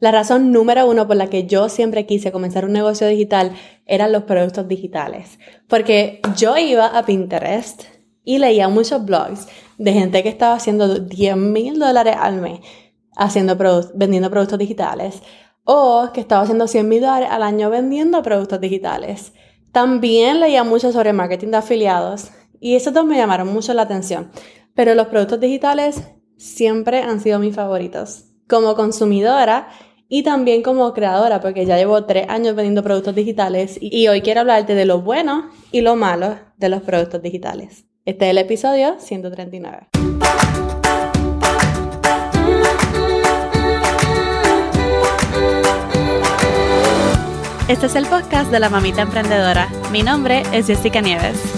La razón número uno por la que yo siempre quise comenzar un negocio digital eran los productos digitales. Porque yo iba a Pinterest y leía muchos blogs de gente que estaba haciendo 10 mil dólares al mes haciendo vendiendo productos digitales o que estaba haciendo 100 mil dólares al año vendiendo productos digitales. También leía mucho sobre marketing de afiliados y esos dos me llamaron mucho la atención. Pero los productos digitales siempre han sido mis favoritos. Como consumidora y también como creadora, porque ya llevo tres años vendiendo productos digitales y hoy quiero hablarte de lo bueno y lo malo de los productos digitales. Este es el episodio 139. Este es el podcast de la mamita emprendedora. Mi nombre es Jessica Nieves.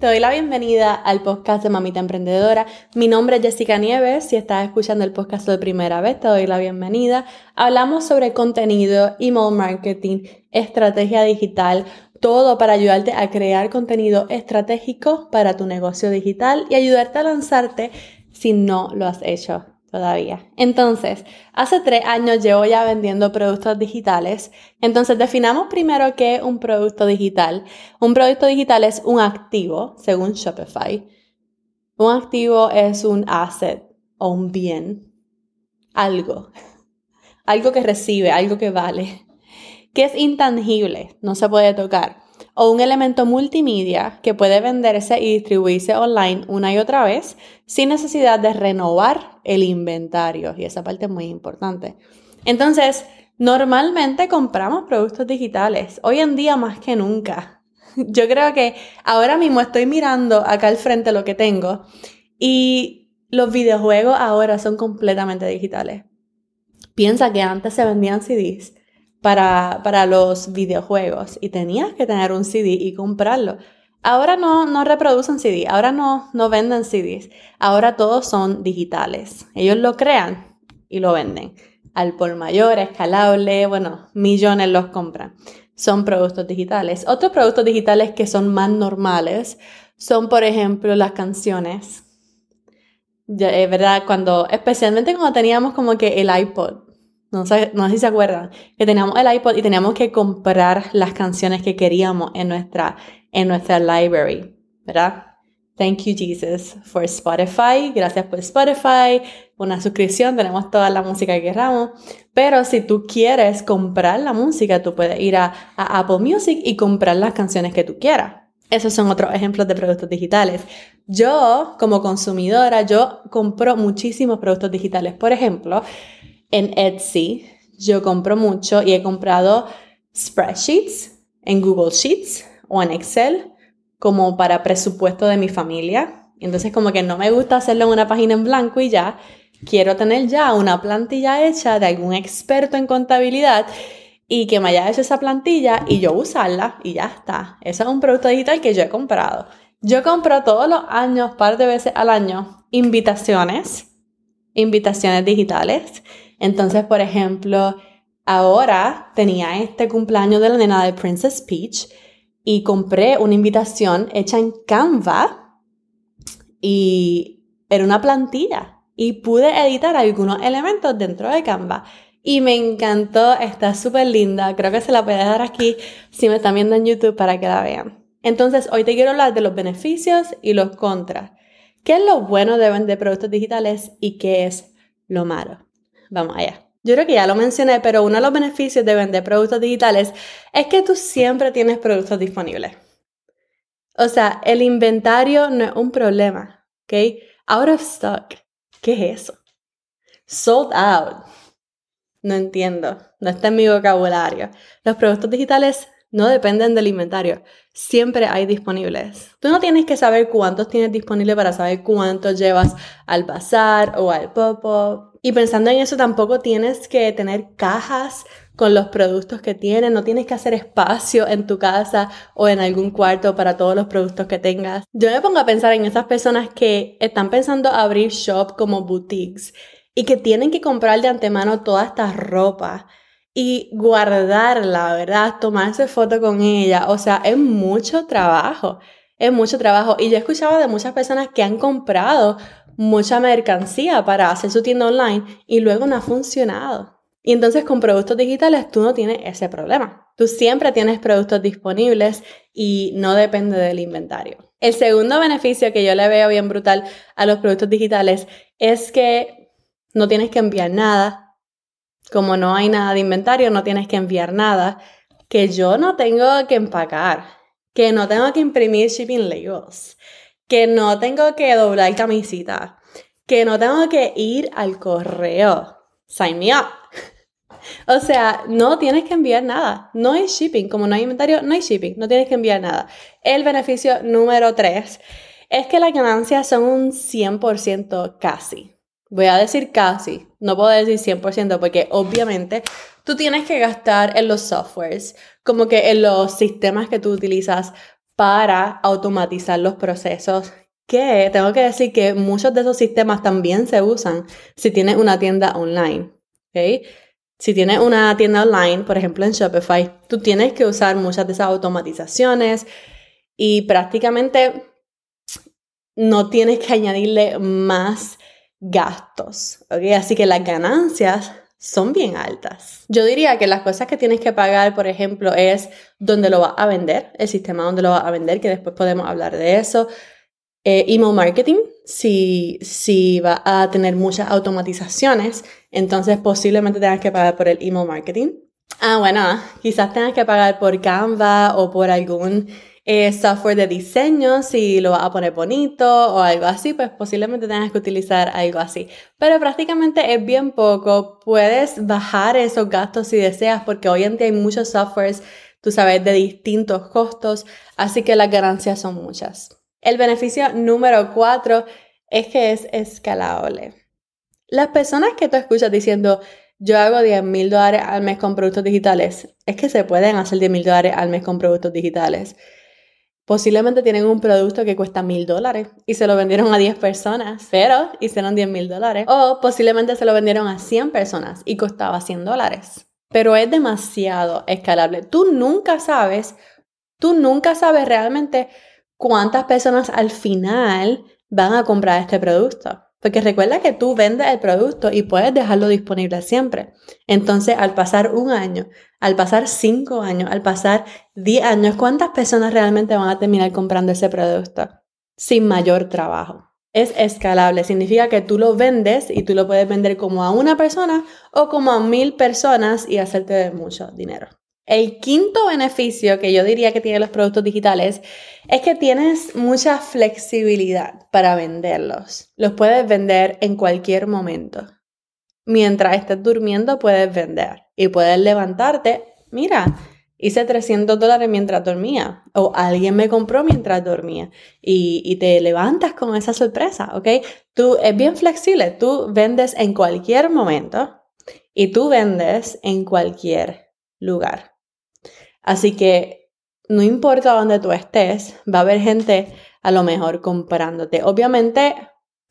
Te doy la bienvenida al podcast de Mamita Emprendedora. Mi nombre es Jessica Nieves. Si estás escuchando el podcast de primera vez, te doy la bienvenida. Hablamos sobre contenido, email marketing, estrategia digital, todo para ayudarte a crear contenido estratégico para tu negocio digital y ayudarte a lanzarte si no lo has hecho todavía. Entonces, hace tres años llevo ya vendiendo productos digitales. Entonces, definamos primero qué es un producto digital. Un producto digital es un activo, según Shopify. Un activo es un asset o un bien, algo, algo que recibe, algo que vale, que es intangible, no se puede tocar o un elemento multimedia que puede venderse y distribuirse online una y otra vez sin necesidad de renovar el inventario. Y esa parte es muy importante. Entonces, normalmente compramos productos digitales, hoy en día más que nunca. Yo creo que ahora mismo estoy mirando acá al frente lo que tengo y los videojuegos ahora son completamente digitales. Piensa que antes se vendían CDs para, los videojuegos y tenías que tener un CD y comprarlo. Ahora no, no reproducen CD, ahora no, no venden CDs, ahora todos son digitales. Ellos lo crean y lo venden. Al por mayor, escalable, bueno, millones los compran. Son productos digitales. Otros productos digitales que son más normales son, por ejemplo, las canciones. es verdad, cuando, especialmente cuando teníamos como que el iPod, no sé, no sé si se acuerdan, que teníamos el iPod y teníamos que comprar las canciones que queríamos en nuestra, en nuestra library, ¿verdad? Thank you, Jesus, for Spotify. Gracias por Spotify. Una suscripción, tenemos toda la música que queramos. Pero si tú quieres comprar la música, tú puedes ir a, a Apple Music y comprar las canciones que tú quieras. Esos son otros ejemplos de productos digitales. Yo, como consumidora, yo compro muchísimos productos digitales. Por ejemplo, en Etsy. Yo compro mucho y he comprado spreadsheets en Google Sheets o en Excel como para presupuesto de mi familia. Entonces como que no me gusta hacerlo en una página en blanco y ya. Quiero tener ya una plantilla hecha de algún experto en contabilidad y que me haya hecho esa plantilla y yo usarla y ya está. Eso es un producto digital que yo he comprado. Yo compro todos los años, par de veces al año, invitaciones, invitaciones digitales entonces, por ejemplo, ahora tenía este cumpleaños de la nena de Princess Peach y compré una invitación hecha en Canva y era una plantilla y pude editar algunos elementos dentro de Canva. Y me encantó, está súper linda. Creo que se la puede dar aquí si me están viendo en YouTube para que la vean. Entonces, hoy te quiero hablar de los beneficios y los contras. ¿Qué es lo bueno de vender productos digitales y qué es lo malo? Vamos allá. Yo creo que ya lo mencioné, pero uno de los beneficios de vender productos digitales es que tú siempre tienes productos disponibles. O sea, el inventario no es un problema, ¿ok? Out of stock. ¿Qué es eso? Sold out. No entiendo. No está en mi vocabulario. Los productos digitales no dependen del inventario. Siempre hay disponibles. Tú no tienes que saber cuántos tienes disponibles para saber cuántos llevas al bazar o al pop-up. Y pensando en eso, tampoco tienes que tener cajas con los productos que tienes, no tienes que hacer espacio en tu casa o en algún cuarto para todos los productos que tengas. Yo me pongo a pensar en esas personas que están pensando abrir shop como boutiques y que tienen que comprar de antemano toda esta ropa y guardarla, ¿verdad? Tomarse foto con ella. O sea, es mucho trabajo. Es mucho trabajo. Y yo he escuchado de muchas personas que han comprado mucha mercancía para hacer su tienda online y luego no ha funcionado. Y entonces con productos digitales tú no tienes ese problema. Tú siempre tienes productos disponibles y no depende del inventario. El segundo beneficio que yo le veo bien brutal a los productos digitales es que no tienes que enviar nada, como no hay nada de inventario, no tienes que enviar nada, que yo no tengo que empacar, que no tengo que imprimir shipping labels, que no tengo que doblar camisita, que no tengo que ir al correo. Sign me up. O sea, no tienes que enviar nada. No hay shipping. Como no hay inventario, no hay shipping. No tienes que enviar nada. El beneficio número 3 es que las ganancias son un 100% casi. Voy a decir casi, no puedo decir 100% porque obviamente tú tienes que gastar en los softwares, como que en los sistemas que tú utilizas para automatizar los procesos. Que tengo que decir que muchos de esos sistemas también se usan si tienes una tienda online. ¿okay? Si tienes una tienda online, por ejemplo en Shopify, tú tienes que usar muchas de esas automatizaciones y prácticamente no tienes que añadirle más gastos, ¿ok? Así que las ganancias son bien altas. Yo diría que las cosas que tienes que pagar, por ejemplo, es dónde lo vas a vender, el sistema donde lo vas a vender, que después podemos hablar de eso. Eh, email marketing, si, si va a tener muchas automatizaciones, entonces posiblemente tengas que pagar por el email marketing. Ah, bueno, quizás tengas que pagar por Canva o por algún eh, software de diseño, si lo vas a poner bonito o algo así, pues posiblemente tengas que utilizar algo así. Pero prácticamente es bien poco. Puedes bajar esos gastos si deseas, porque hoy en día hay muchos softwares, tú sabes, de distintos costos, así que las ganancias son muchas. El beneficio número cuatro es que es escalable. Las personas que tú escuchas diciendo, yo hago 10 mil dólares al mes con productos digitales, es que se pueden hacer 10 mil dólares al mes con productos digitales. Posiblemente tienen un producto que cuesta mil dólares y se lo vendieron a 10 personas, pero hicieron 10 mil dólares. O posiblemente se lo vendieron a 100 personas y costaba 100 dólares. Pero es demasiado escalable. Tú nunca sabes, tú nunca sabes realmente cuántas personas al final van a comprar este producto. Porque recuerda que tú vendes el producto y puedes dejarlo disponible siempre. Entonces, al pasar un año, al pasar cinco años, al pasar diez años, ¿cuántas personas realmente van a terminar comprando ese producto sin mayor trabajo? Es escalable, significa que tú lo vendes y tú lo puedes vender como a una persona o como a mil personas y hacerte mucho dinero. El quinto beneficio que yo diría que tienen los productos digitales es que tienes mucha flexibilidad para venderlos. Los puedes vender en cualquier momento. Mientras estés durmiendo puedes vender y puedes levantarte. Mira, hice 300 dólares mientras dormía o alguien me compró mientras dormía y, y, te levantas con esa sorpresa, ¿ok? Tú es bien flexible, tú vendes en cualquier momento y tú vendes en cualquier lugar. Así que no importa dónde tú estés, va a haber gente a lo mejor comprándote. Obviamente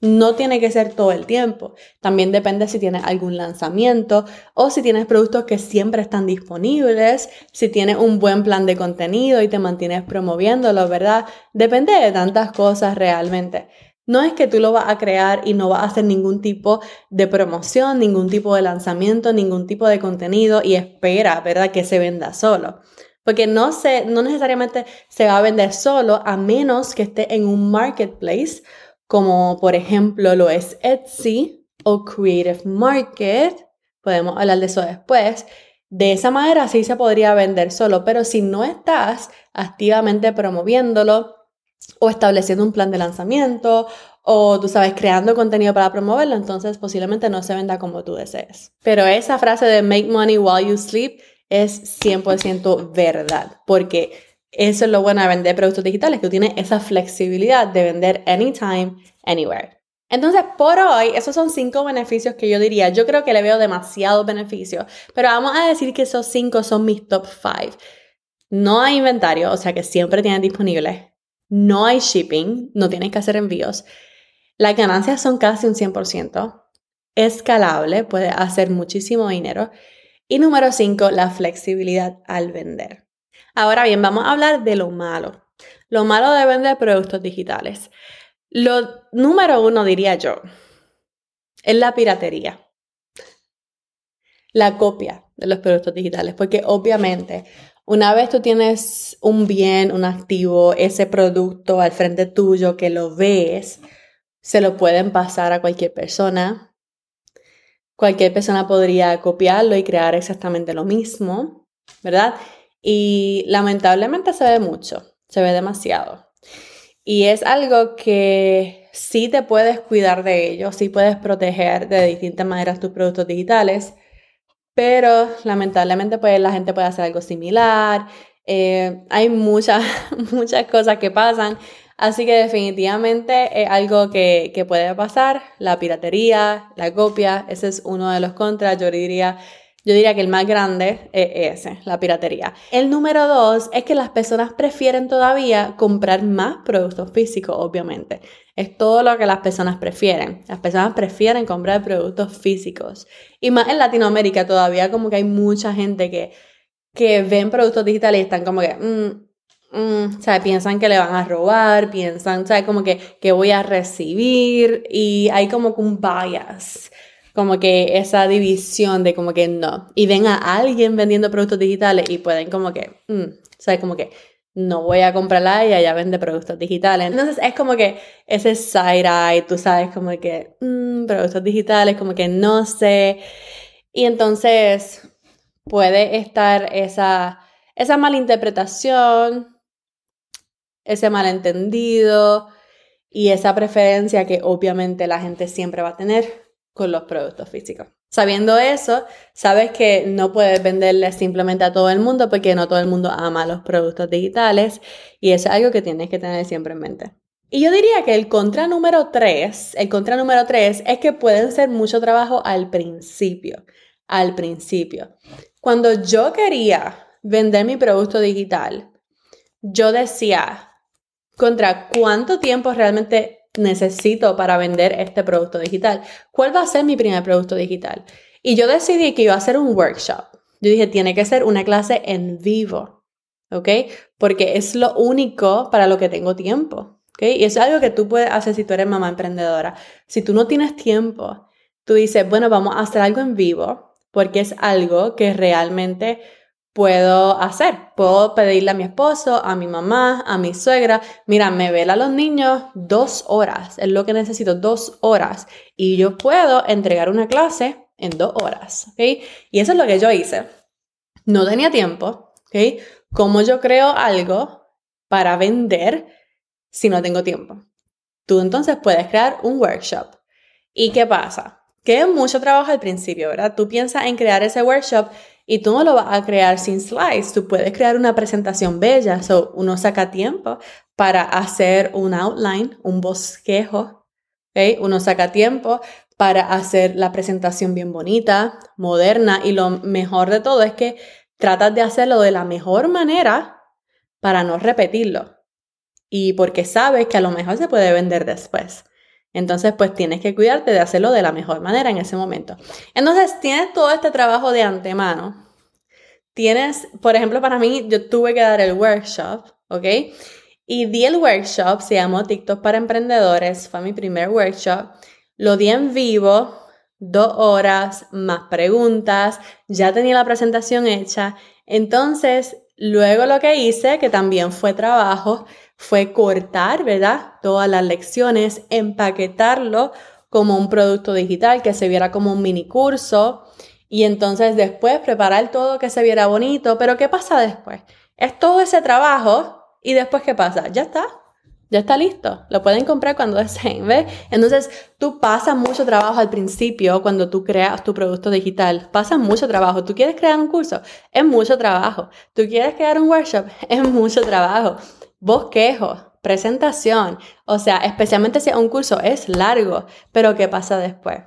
no tiene que ser todo el tiempo. También depende si tienes algún lanzamiento o si tienes productos que siempre están disponibles, si tienes un buen plan de contenido y te mantienes promoviéndolo, ¿verdad? Depende de tantas cosas realmente. No es que tú lo vas a crear y no vas a hacer ningún tipo de promoción, ningún tipo de lanzamiento, ningún tipo de contenido y espera, ¿verdad? Que se venda solo. Porque no, se, no necesariamente se va a vender solo a menos que esté en un marketplace, como por ejemplo lo es Etsy o Creative Market. Podemos hablar de eso después. De esa manera sí se podría vender solo, pero si no estás activamente promoviéndolo, o estableciendo un plan de lanzamiento o tú sabes, creando contenido para promoverlo, entonces posiblemente no se venda como tú desees. Pero esa frase de make money while you sleep es 100% verdad, porque eso es lo bueno de vender productos digitales, que tú tienes esa flexibilidad de vender anytime, anywhere. Entonces, por hoy, esos son cinco beneficios que yo diría. Yo creo que le veo demasiados beneficios, pero vamos a decir que esos cinco son mis top five. No hay inventario, o sea que siempre tienes disponible. No hay shipping, no tienes que hacer envíos. Las ganancias son casi un 100%. Escalable, puede hacer muchísimo dinero. Y número 5, la flexibilidad al vender. Ahora bien, vamos a hablar de lo malo. Lo malo de vender productos digitales. Lo número uno, diría yo, es la piratería. La copia de los productos digitales, porque obviamente una vez tú tienes un bien, un activo, ese producto al frente tuyo que lo ves, se lo pueden pasar a cualquier persona. Cualquier persona podría copiarlo y crear exactamente lo mismo, ¿verdad? Y lamentablemente se ve mucho, se ve demasiado. Y es algo que sí te puedes cuidar de ello, sí puedes proteger de distintas maneras tus productos digitales, pero lamentablemente pues la gente puede hacer algo similar. Eh, hay muchas, muchas cosas que pasan, así que definitivamente es algo que, que puede pasar. La piratería, la copia, ese es uno de los contras, yo diría yo diría que el más grande es ese, la piratería. El número dos es que las personas prefieren todavía comprar más productos físicos, obviamente. Es todo lo que las personas prefieren. Las personas prefieren comprar productos físicos. Y más en Latinoamérica todavía como que hay mucha gente que, que ven productos digitales y están como que... Mm, mm", piensan que le van a robar, piensan, ¿sabes? Como que, que voy a recibir y hay como un bias como que esa división de como que no. Y ven a alguien vendiendo productos digitales y pueden como que, mm. Como que no voy a comprarla y ella vende productos digitales. Entonces es como que ese side eye, tú sabes, como que, mm, productos digitales, como que no sé. Y entonces puede estar esa, esa malinterpretación, ese malentendido y esa preferencia que obviamente la gente siempre va a tener con los productos físicos. Sabiendo eso, sabes que no puedes venderle simplemente a todo el mundo porque no todo el mundo ama los productos digitales y es algo que tienes que tener siempre en mente. Y yo diría que el contra número 3, el contra número 3 es que pueden ser mucho trabajo al principio, al principio. Cuando yo quería vender mi producto digital, yo decía, contra cuánto tiempo realmente necesito para vender este producto digital. ¿Cuál va a ser mi primer producto digital? Y yo decidí que iba a hacer un workshop. Yo dije, tiene que ser una clase en vivo, ¿ok? Porque es lo único para lo que tengo tiempo, ¿ok? Y es algo que tú puedes hacer si tú eres mamá emprendedora. Si tú no tienes tiempo, tú dices, bueno, vamos a hacer algo en vivo, porque es algo que realmente puedo hacer. Puedo pedirle a mi esposo, a mi mamá, a mi suegra, mira, me vela a los niños dos horas, es lo que necesito, dos horas. Y yo puedo entregar una clase en dos horas, ¿ok? Y eso es lo que yo hice. No tenía tiempo, ¿ok? ¿Cómo yo creo algo para vender si no tengo tiempo? Tú entonces puedes crear un workshop. ¿Y qué pasa? Que mucho trabajo al principio, ¿verdad? Tú piensas en crear ese workshop y tú no lo vas a crear sin slides, tú puedes crear una presentación bella, so uno saca tiempo para hacer un outline, un bosquejo, ¿okay? uno saca tiempo para hacer la presentación bien bonita, moderna y lo mejor de todo es que tratas de hacerlo de la mejor manera para no repetirlo y porque sabes que a lo mejor se puede vender después. Entonces, pues tienes que cuidarte de hacerlo de la mejor manera en ese momento. Entonces, tienes todo este trabajo de antemano. Tienes, por ejemplo, para mí, yo tuve que dar el workshop, ¿ok? Y di el workshop, se llamó TikTok para emprendedores, fue mi primer workshop. Lo di en vivo, dos horas, más preguntas, ya tenía la presentación hecha. Entonces, luego lo que hice, que también fue trabajo, fue cortar, ¿verdad? Todas las lecciones, empaquetarlo como un producto digital que se viera como un mini curso y entonces después preparar todo que se viera bonito. Pero ¿qué pasa después? Es todo ese trabajo y después ¿qué pasa? Ya está. ya está listo. Lo pueden comprar cuando deseen, ¿ves? Entonces, tú pasas mucho trabajo al principio cuando tú creas tu producto digital. Pasas mucho trabajo. Tú quieres crear un curso, es mucho trabajo. Tú quieres crear un workshop, es mucho trabajo. Bosquejo, presentación. O sea, especialmente si un curso es largo, pero ¿qué pasa después?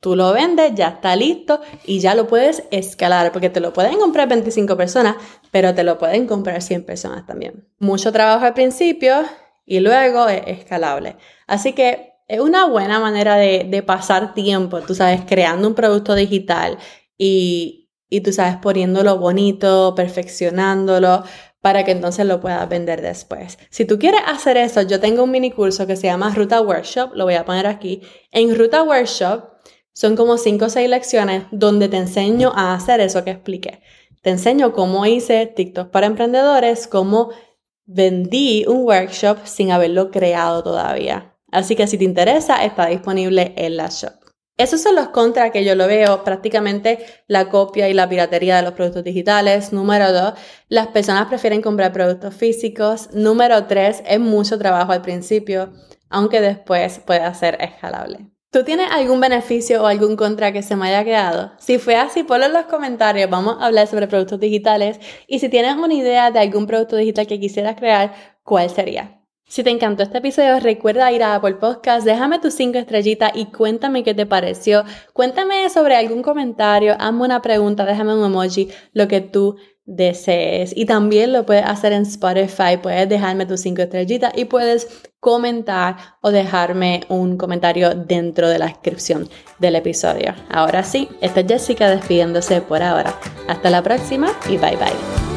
Tú lo vendes, ya está listo y ya lo puedes escalar, porque te lo pueden comprar 25 personas, pero te lo pueden comprar 100 personas también. Mucho trabajo al principio y luego es escalable. Así que es una buena manera de, pasar tiempo, tú sabes, creando un producto digital y, y tú sabes, poniéndolo bonito, perfeccionándolo, para que entonces lo puedas vender después. Si tú quieres hacer eso, yo tengo un mini curso que se llama Ruta Workshop, lo voy a poner aquí. En Ruta Workshop son como 5 o 6 lecciones donde te enseño a hacer eso que expliqué. Te enseño cómo hice TikTok para emprendedores, cómo vendí un workshop sin haberlo creado todavía. Así que si te interesa, está disponible en la shop. Esos son los contras que yo lo veo, prácticamente la copia y la piratería de los productos digitales. Número dos, las personas prefieren comprar productos físicos. Número tres, es mucho trabajo al principio, aunque después puede ser escalable. ¿Tú tienes algún beneficio o algún contra que se me haya quedado? Si fue así, ponlo en los comentarios. Vamos a hablar sobre productos digitales. Y si tienes una idea de algún producto digital que quisieras crear, ¿cuál sería? Si te encantó este episodio, recuerda ir a Apple Podcast, déjame tus cinco estrellitas y cuéntame qué te pareció. Cuéntame sobre algún comentario, hazme una pregunta, déjame un emoji, lo que tú desees. Y también lo puedes hacer en Spotify, puedes dejarme tus cinco estrellitas y puedes comentar o dejarme un comentario dentro de la descripción del episodio. Ahora sí, esta es Jessica despidiéndose por ahora. Hasta la próxima y bye bye.